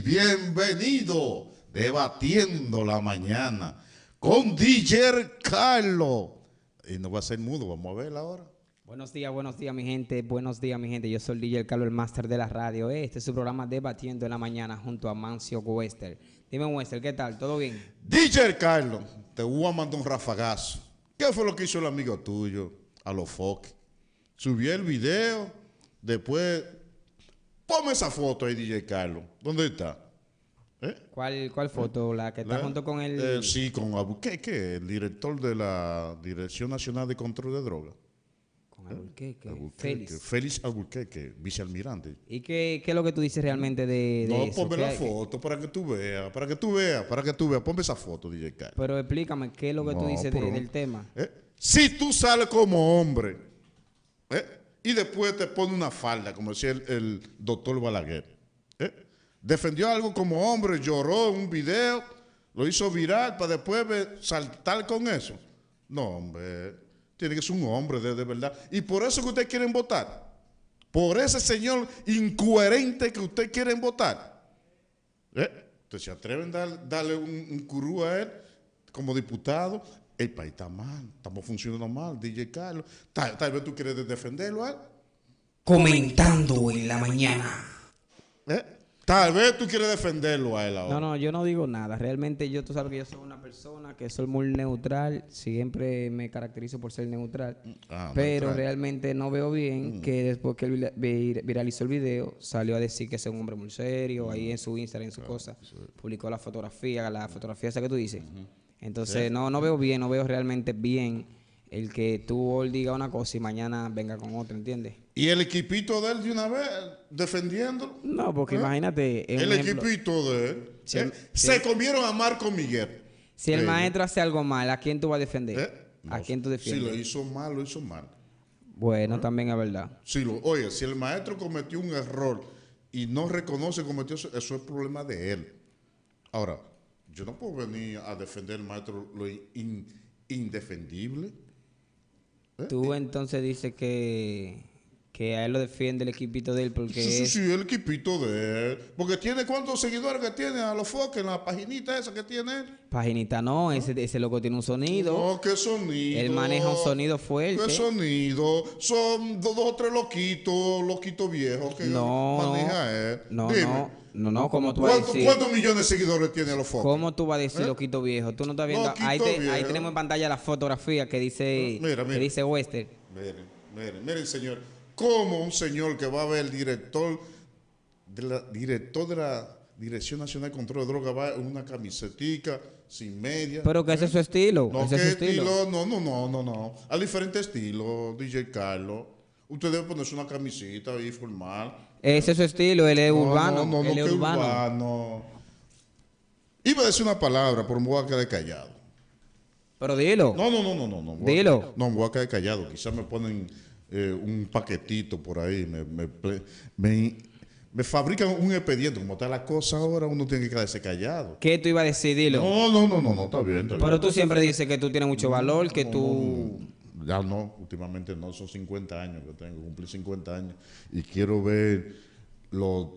y bienvenido debatiendo la mañana con DJ Carlos. Y no va a ser mudo, vamos a ver ahora. Buenos días, buenos días mi gente, buenos días mi gente. Yo soy DJ Carlos, el máster de la radio. Este es su programa Debatiendo en la Mañana junto a Mancio Wester. Dime Wester, ¿qué tal? ¿Todo bien? DJ Carlos, te voy a mandar un rafagazo. ¿Qué fue lo que hizo el amigo tuyo a los foques? Subió el video, después... Ponme esa foto ahí, DJ Carlos. ¿Dónde está? ¿Eh? ¿Cuál, ¿Cuál foto? ¿La que está junto con el...? Eh, sí, con Albuquerque, el director de la Dirección Nacional de Control de Drogas. Con Albuquerque, Félix. Félix Albuquerque, vicealmirante. ¿Y qué, qué, es lo que tú dices realmente de, de No, eso? ponme la foto para que tú veas, para que tú veas, para que tú veas. Ponme esa foto, DJ Carlos. Pero explícame, ¿qué es lo que no, tú dices de, del tema? ¿eh? Si tú sales como hombre, ¿eh? Y después te pone una falda, como decía el, doctor Balaguer. ¿eh? Defendió algo como hombre, lloró en un video, lo hizo viral para después saltar con eso. No, hombre, tiene que ser un hombre de, verdad. Y por eso que ustedes quieren votar. Por ese señor incoherente que ustedes quieren votar. ¿Eh? Entonces se atreven a dar, darle un curú a él como diputado, el país está mal, estamos funcionando mal, DJ Carlos. Tal, tal vez tú quieres defenderlo a él. Comentando en la mañana. ¿Eh? Tal vez tú quieres defenderlo a él ahora. No, no, yo no digo nada. Realmente yo, tú sabes que yo soy una persona que soy muy neutral. Siempre me caracterizo por ser neutral. Ah, pero neutral. realmente no veo bien mm. que después que él viralizó el video, salió a decir que es un hombre muy serio. Mm. Ahí en su Instagram, en su claro, cosa. Sí. Publicó la fotografía, la fotografía esa que tú dices. -huh. Entonces, sí. no, no veo bien, no veo realmente bien el que tú hoy diga una cosa y mañana venga con otra, ¿entiendes? ¿Y el equipito de él de una vez defendiéndolo? No, porque ¿Eh? imagínate... El ejemplo, equipito de él. Si ¿eh? si se comieron a Marco Miguel. Si el maestro hace algo mal, ¿a quién tú vas a defender? ¿Eh? No, ¿A quién tú defiendes? Si lo hizo mal, lo hizo mal. Bueno, ¿Eh? también es verdad. Si lo, oye, si el maestro cometió un error y no reconoce que cometió eso, eso es problema de él. Ahora, yo no puedo venir a defender maestro lo in, indefendible. ¿Eh? Tú entonces dices que, que a él lo defiende el equipito de él porque... Sí, sí, sí, el equipito de él. Porque tiene cuántos seguidores que tiene a los foques en la paginita esa que tiene él. Paginita no, ese, ese loco tiene un sonido. No, ¿qué sonido? Él maneja un sonido fuerte. ¿Qué sonido? Son dos o tres loquitos, loquitos viejos que no, maneja él. No, Dime. no. No, no, ¿cómo tú vas a decir? ¿Cuántos millones de seguidores tiene los foques? ¿Cómo tú vas a decir ¿Eh? loquito viejo? Tú no estás viendo. Ahí, te, ahí, tenemos en pantalla la fotografía que dice, mira, mira. Que dice Wester. Miren, miren, miren, señor. ¿Cómo un señor que va a ver el director de la, director de la Dirección Nacional de Control de Drogas va en una camisetica sin media? Pero que ese es su estilo. No, ese ¿qué es estilo? estilo? No, no, no, no, no. Hay diferentes estilos, DJ Carlos. Usted debe ponerse una camisita ahí formal. Ese es su estilo, él es no, urbano. No, no, él no, es urbano. urbano. Iba a decir una palabra, pero me voy a quedar callado. Pero dilo. No, no, no, no, no. no dilo. A, no, me voy a quedar callado. Quizás me ponen eh, un paquetito por ahí. Me, me, me, me, fabrican un expediente. Como está la cosa ahora, uno tiene que quedarse callado. ¿Qué tú ibas a decir? Dilo. No, no, no, no, no está bien. Está pero bien. tú siempre dices que tú tienes mucho valor, que tú... No, ya no, últimamente no. Son 50 años que tengo. Cumplí 50 años. Y quiero ver los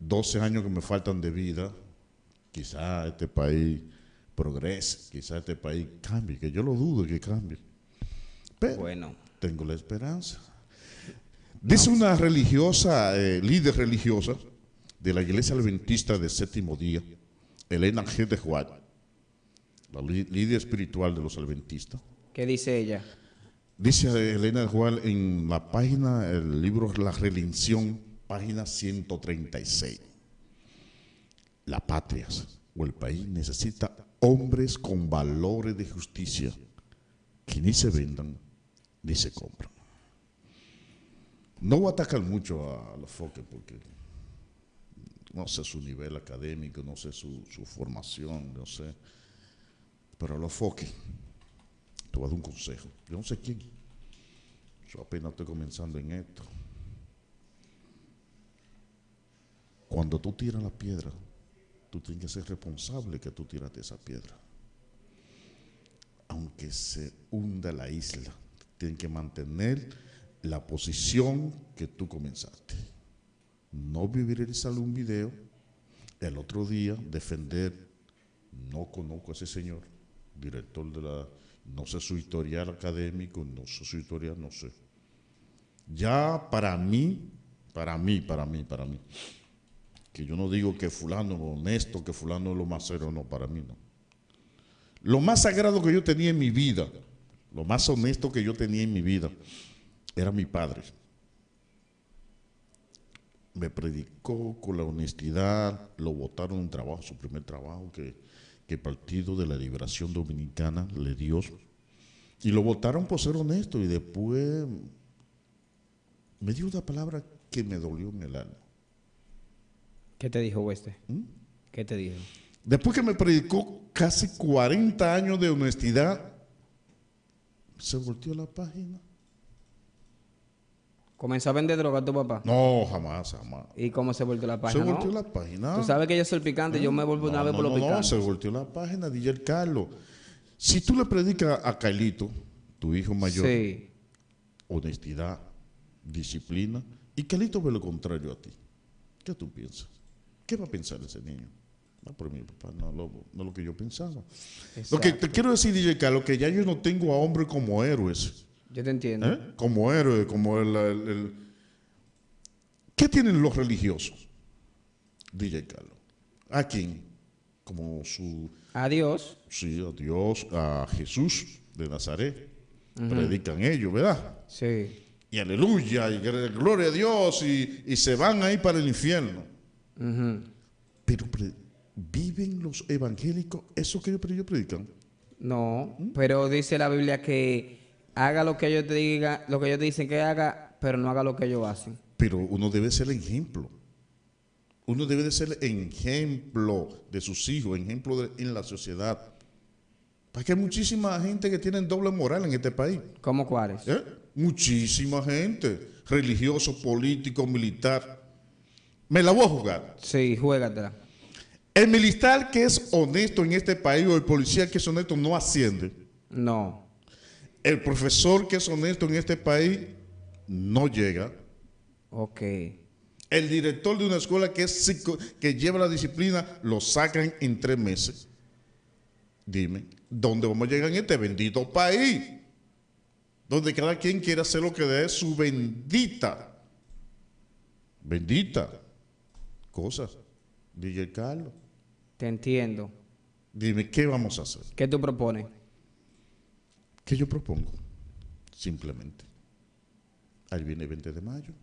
12 años que me faltan de vida. Quizá este país progrese, quizá este país cambie, que yo lo dudo que cambie. Pero bueno. Tengo la esperanza. Dice una religiosa, eh, líder religiosa de la iglesia adventista de séptimo día, Elena G. de Juan, la líder espiritual de los adventistas. ¿Qué dice ella? Dice Elena de Juan en la página, el libro La Redención, página 136. La patria o el país necesita hombres con valores de justicia que ni se vendan ni se compran. No voy a atacar mucho a los foques porque no sé su nivel académico, no sé su, formación, no sé. Pero a los foques, te voy a dar un consejo. Yo no sé quién. Yo apenas estoy comenzando en esto. Cuando tú tiras la piedra, tú tienes que ser responsable que tú tiraste esa piedra. Aunque se hunda la isla, tienes que mantener la posición que tú comenzaste. No viralizar un video El otro día defender, no conozco a ese señor, director de la, no sé su historial académico, no sé su historial, no sé. Ya para mí, para mí, para mí, para mí, que yo no digo que fulano es honesto, que fulano es lo más serio, no, para mí no. Lo más sagrado que yo tenía en mi vida, lo más honesto que yo tenía en mi vida, era mi padre. Me predicó con la honestidad, lo votaron en trabajo, su primer trabajo que, que el Partido de la Liberación Dominicana le dio. Y lo votaron por ser honesto y después me dio una palabra que me dolió en el alma. ¿Qué te dijo, Weste? ¿Mm? ¿Qué te dijo? Después que me predicó casi 40 años de honestidad, se volteó la página. ¿Comenzó a vender droga a tu papá? No, jamás, jamás. ¿Y cómo se volteó la página? Se volteó la página. Tú sabes que yo soy picante, yo me vuelvo una vez por lo picante. No, se volteó la página, DJ Carlos. Si tú le predicas a Carlito, tu hijo mayor, honestidad, disciplina, y Carlito ve lo contrario a ti, ¿qué tú piensas? ¿Qué va a pensar ese niño? No, por mi papá, no, lo, no lo que yo pensaba. Lo que te quiero decir, DJ Carlos, que ya yo no tengo a hombres como héroes. Yo te entiendo. ¿Eh? Como héroes, como el, ¿Qué tienen los religiosos? DJ Carlos. ¿A quién? Como su... A Dios. Sí, a Dios, a Jesús de Nazaret. Predican ellos, ¿verdad? Sí. Y aleluya, y gloria a Dios, y, se van ahí para el infierno. Pero ¿viven los evangélicos eso que ellos predican? No, pero dice la Biblia que haga lo que ellos te digan, lo que ellos te dicen que haga, pero no haga lo que ellos hacen. Pero uno debe ser el ejemplo. Uno debe de ser ejemplo de sus hijos, ejemplo en la sociedad. Porque hay muchísima gente que tiene doble moral en este país. ¿Cómo cuáles? ¿Eh? Muchísima gente. Religioso, político, militar. ¿Me la voy a jugar? Sí, juégatela. El militar que es honesto en este país o el policía que es honesto no asciende. No. El profesor que es honesto en este país no llega. Ok. El director de una escuela que, es, que lleva la disciplina lo sacan en tres meses. Dime, ¿dónde vamos a llegar en este bendito país? Donde cada quien quiere hacer lo que dé su bendita, bendita cosa. DJ Carlos. Te entiendo. Dime, ¿qué vamos a hacer? ¿Qué tú propones? ¿Qué yo propongo? Simplemente. Ahí viene el 20 de mayo,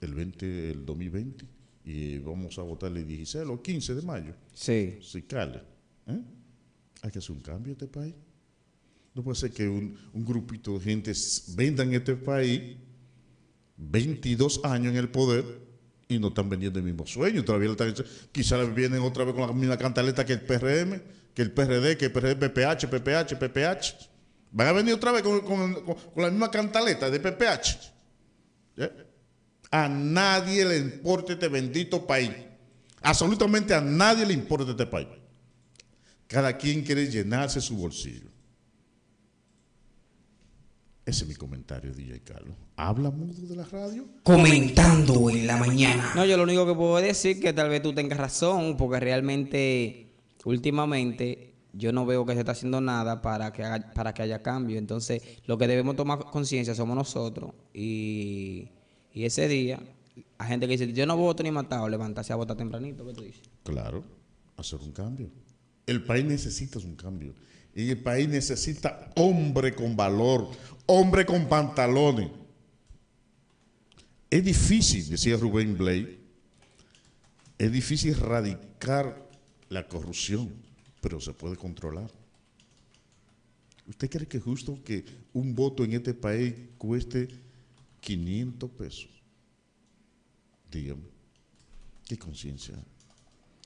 el 20 del 2020, y vamos a votar el 16 o 15 de mayo. Sí. Sí, cale. ¿eh? Hay que hacer un cambio en este país. No puede ser que un, un grupito de gente venda en este país 22 años en el poder y no están vendiendo el mismo sueño. Todavía están, quizás vienen otra vez con la misma cantaleta que el PRM, que el PRD, que el PRD, PPH, PPH, PPH. Van a venir otra vez con, la misma cantaleta de PPH. A nadie le importa este bendito país. Absolutamente a nadie le importa este país. Cada quien quiere llenarse su bolsillo. Ese es mi comentario, DJ Carlos. ¿Habla mudo de la radio? Comentando en la mañana. No, yo lo único que puedo decir es que tal vez tú tengas razón, porque realmente, últimamente, yo no veo que se está haciendo nada para que, para que haya cambio. Entonces, lo que debemos tomar conciencia somos nosotros. Y, ese día, hay gente que dice, yo no voto ni matado, levantarse a votar tempranito. ¿Qué tú dices? Claro, hacer un cambio. El país necesita un cambio. Y el país necesita hombre con valor, hombre con pantalones. Es difícil, decía Rubén Blay, es difícil erradicar la corrupción, pero se puede controlar. ¿Usted cree que es justo que un voto en este país cueste 500 pesos? Dígame, ¿qué conciencia?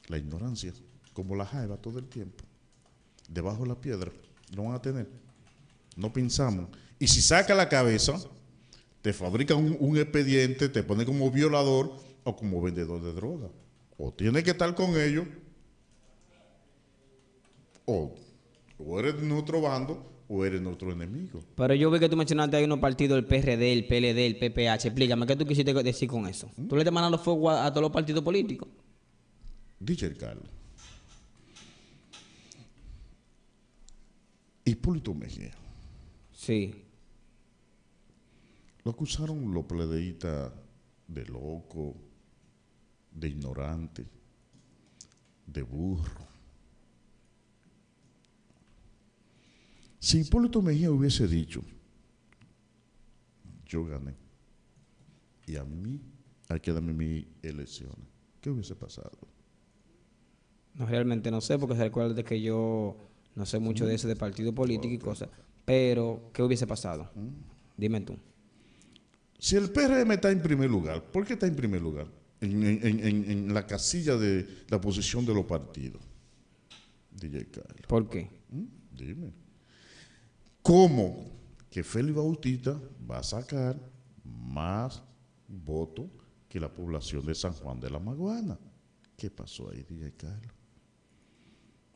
La ignorancia, como la jaiba todo el tiempo. Debajo de la piedra, no van a tener. No pensamos. Y si saca la cabeza, te fabrican un, expediente, te pone como violador o como vendedor de droga. O tiene que estar con ellos, o, eres de nuestro bando, o eres nuestro enemigo. Pero yo vi que tú mencionaste hay unos partidos, el PRD, el PLD, el PPH. Explícame, ¿qué tú quisiste decir con eso? ¿Tú le estás mandando fuego a, todos los partidos políticos? DJ Carlos. Hipólito Mejía. Sí. Lo acusaron los pledeitas de loco, de ignorante, de burro. Si Hipólito Mejía hubiese dicho, yo gané, y a mí hay que darme mis elecciones, ¿qué hubiese pasado? No, realmente no sé, porque se recuerda de que yo no sé mucho de ese de partido político y cosas. Pero, ¿qué hubiese pasado? ¿Mm? Dime tú. Si el PRM está en primer lugar, ¿por qué está en primer lugar? En, la casilla de la posición de los partidos. DJ Carlos. ¿Por qué? ¿Mm? Dime. ¿Cómo que Félix Bautista va a sacar más votos que la población de San Juan de la Maguana? ¿Qué pasó ahí, DJ Carlos?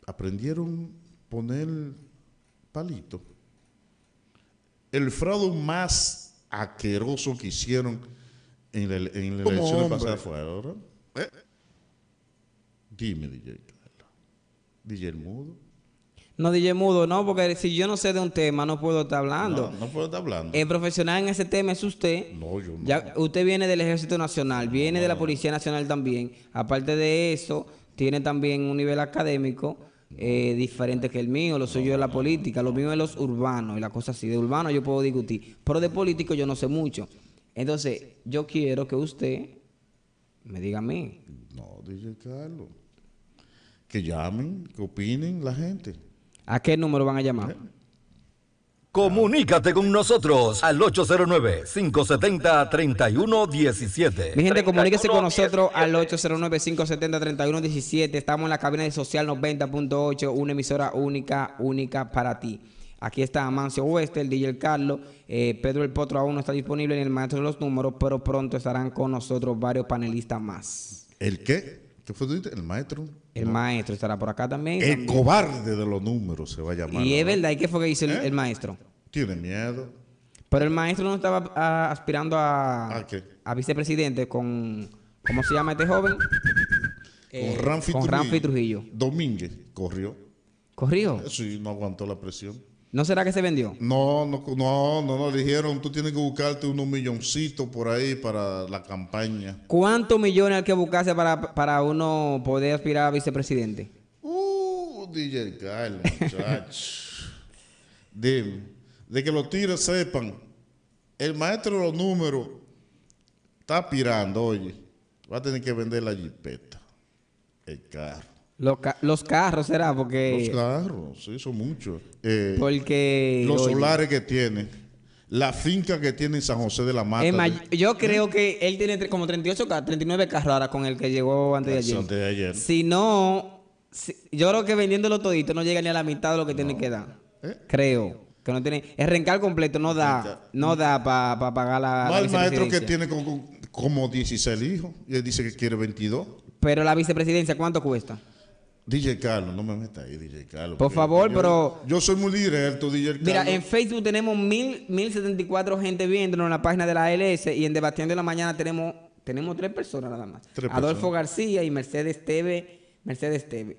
Aprendieron poner palito. El fraude más aqueroso que hicieron en la, en la elección pasada fue ahora. ¿Eh? Dime, DJ DJ El Mudo. No, DJ Mudo, no, porque si yo no sé de un tema, no puedo estar hablando. No, no puedo estar hablando. El profesional en ese tema es usted. No, yo no. Ya, usted viene del Ejército Nacional, viene de la Policía Nacional también. Aparte de eso, tiene también un nivel académico eh, diferente que el mío, lo suyo es la política, lo mío es los urbanos y la cosa así. De urbano yo puedo discutir, pero de político yo no sé mucho. Entonces, yo quiero que usted me diga a mí. No, dice Carlos. Que llamen, que opinen la gente. ¿A qué número van a llamar? ¿Eh? Comunícate con nosotros al 809-570-3117. Mi gente, comuníquese con nosotros al 809-570-3117. Estamos en la cabina de Social 90.8, una emisora única, única para ti. Aquí está Amancio Wester, el DJ Carlos. Eh, Pedro el Potro aún no está disponible en el maestro de los números, pero pronto estarán con nosotros varios panelistas más. ¿El qué? ¿Qué fue el maestro? El maestro estará por acá también. El cobarde de los números se va a llamar. Y es verdad, ¿y qué fue que hizo el, ¿Eh? maestro? Tiene miedo. Pero el maestro no estaba ah, aspirando a, ¿A, vicepresidente con. ¿Cómo se llama este joven? con eh, Ramfi con Trujillo. Trujillo. Domínguez corrió. ¿Corrió? Sí, no aguantó la presión. ¿No será que se vendió? No, no, no, no, no, dijeron, tú tienes que buscarte unos milloncitos por ahí para la campaña. ¿Cuántos millones hay que buscarse para, para uno poder aspirar a vicepresidente? Uh, DJ Carlos, muchacho. Dime, de que los tigres sepan, el maestro de los números está aspirando, oye, va a tener que vender la jipeta, el carro. Los, carros, ¿será? Porque... Los carros, sí, son muchos. Eh, porque... Los solares que tiene. La finca que tiene en San José de la Mata. yo creo que él tiene como 38 carros, 39 carros ahora con el que llegó antes de ayer. Antes de ayer. Si no, yo creo que vendiéndolo todito no llega ni a la mitad de lo que tiene que dar. ¿Eh? Creo. Que no tiene, el rencal completo no da, no da para pagar la. El maestro que tiene como, como 16 hijos y él dice que quiere 22. Pero la vicepresidencia, ¿cuánto cuesta? DJ Carlos, no me metas ahí, DJ Carlos. Por favor, pero... Yo soy muy directo, DJ Carlos. Mira, en Facebook tenemos mil, 1074 gente viéndonos en la página de la ALS y en Debatiendo de la Mañana tenemos, tenemos tres personas nada más. Adolfo García y Mercedes Teve. Mercedes Teve.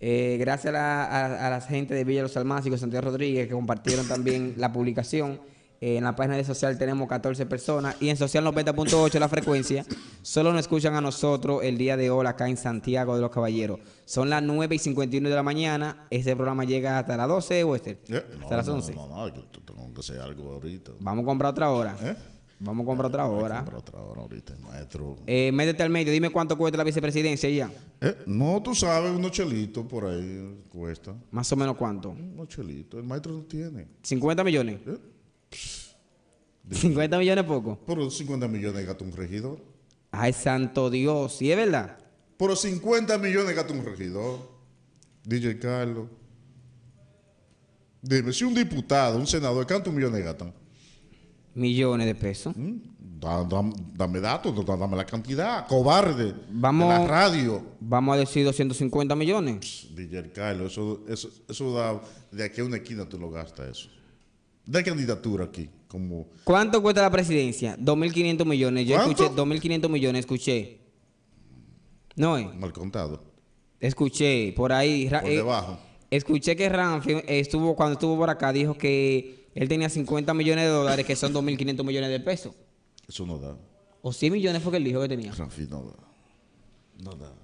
Eh, gracias a, a, la gente de Villa Los Almácigos, Santiago Rodríguez, que compartieron también la publicación. Eh, en la página de social tenemos 14 personas y en social 90.8 la frecuencia. Solo nos escuchan a nosotros el día de hoy acá en Santiago de los Caballeros. Son las 9 y 51 de la mañana. Este programa llega hasta las 12, o este. hasta las 11. No, no, no, yo tengo que hacer algo ahorita. Vamos a comprar otra hora. ¿Eh? Vamos a comprar otra hora. Vamos a comprar otra hora ahorita, maestro. Eh, métete al medio, dime cuánto cuesta la vicepresidencia ya. Eh, no, tú sabes, unos chelitos por ahí cuesta. ¿Más o menos cuánto? Unos chelitos, el maestro no tiene. ¿50 millones? ¿Eh? 50 millones poco. Por 50 millones gasta un regidor. Ay, santo Dios, ¿sí es verdad? Por 50 millones gasta un regidor. DJ Carlos. Dime, si un diputado, un senador, ¿cuántos millones gastan? Millones de pesos. ¿Mm? dame datos, dame la cantidad. Cobarde. Vamos, la radio. Vamos a decir 250 millones. DJ Carlos, eso, eso, eso da, de aquí a una esquina tú lo gastas eso. De candidatura aquí. Como... ¿Cuánto cuesta la presidencia? 2.500 millones. Yo escuché 2.500 millones, escuché. No es. Mal contado. Escuché por ahí. Por eh, debajo. Escuché que Ramfi estuvo, cuando estuvo por acá, dijo que él tenía 50 millones de dólares, que son 2.500 millones de pesos. Eso no da. ¿O 100 millones fue que él dijo que tenía? Ramfi no da. No da.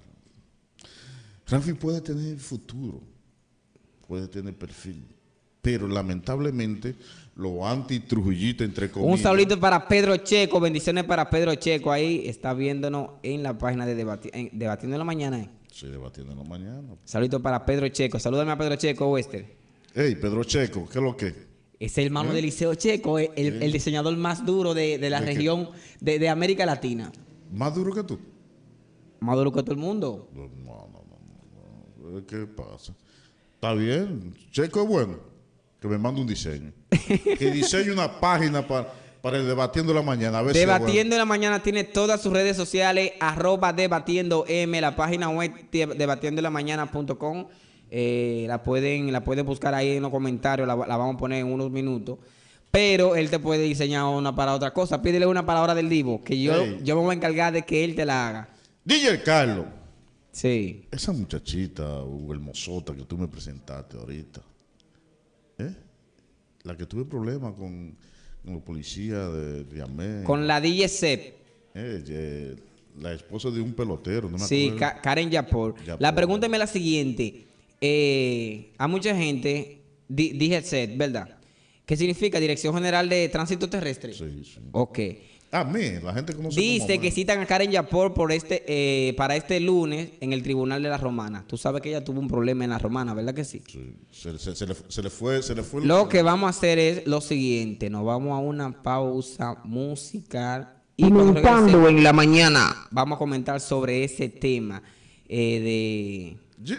Ramfi puede tener futuro, puede tener perfil, pero lamentablemente lo anti-trujillito, entre comillas. Un saludito para Pedro Checo, bendiciones para Pedro Checo, ahí está viéndonos en la página de Debatiendo en la Mañana. ¿eh? Sí, Debatiendo en la Mañana. Saludito para Pedro Checo, salúdame a Pedro Checo, Wester. Hey, Pedro Checo, ¿qué es lo que? Es el hermano ¿Eh? de Liceo Checo, eh, el, diseñador más duro de, la región de, de, América Latina. ¿Más duro que tú? Más duro que todo el mundo. No, no, no. ¿Qué pasa? Está bien. Checo es bueno. Que me mande un diseño. que diseñe una página para, para el Debatiendo la Mañana. debatiendo la Mañana tiene todas sus redes sociales. Arroba Debatiendo M. La página web debatiendolamañana.com. Eh, la, pueden, la pueden buscar ahí en los comentarios. La, vamos a poner en unos minutos. Pero él te puede diseñar una para otra cosa. Pídele una palabra del Divo. Que yo, yo me voy a encargar de que él te la haga. DJ Carlos. Sí. Esa muchachita, o hermosota que tú me presentaste ahorita. La que tuve problemas con, con los policías de, de Con la DJ Sep. Eh, la esposa de un pelotero, no me Sí, Karen Yapor. La pregunta es la siguiente. Eh, a mucha gente, dije set, ¿verdad? ¿Qué significa Dirección General de Tránsito Terrestre? Sí, sí. Ok. A mí, la gente conoce Dice que citan a Karen Yapor por este, eh, para este lunes en el Tribunal de la Romana. Tú sabes que ella tuvo un problema en la Romana, ¿verdad que sí? Sí, se, le, fue, se le fue. Lo que vamos a hacer es lo siguiente, nos vamos a una pausa musical y cuando en la mañana vamos a comentar sobre ese tema eh, de...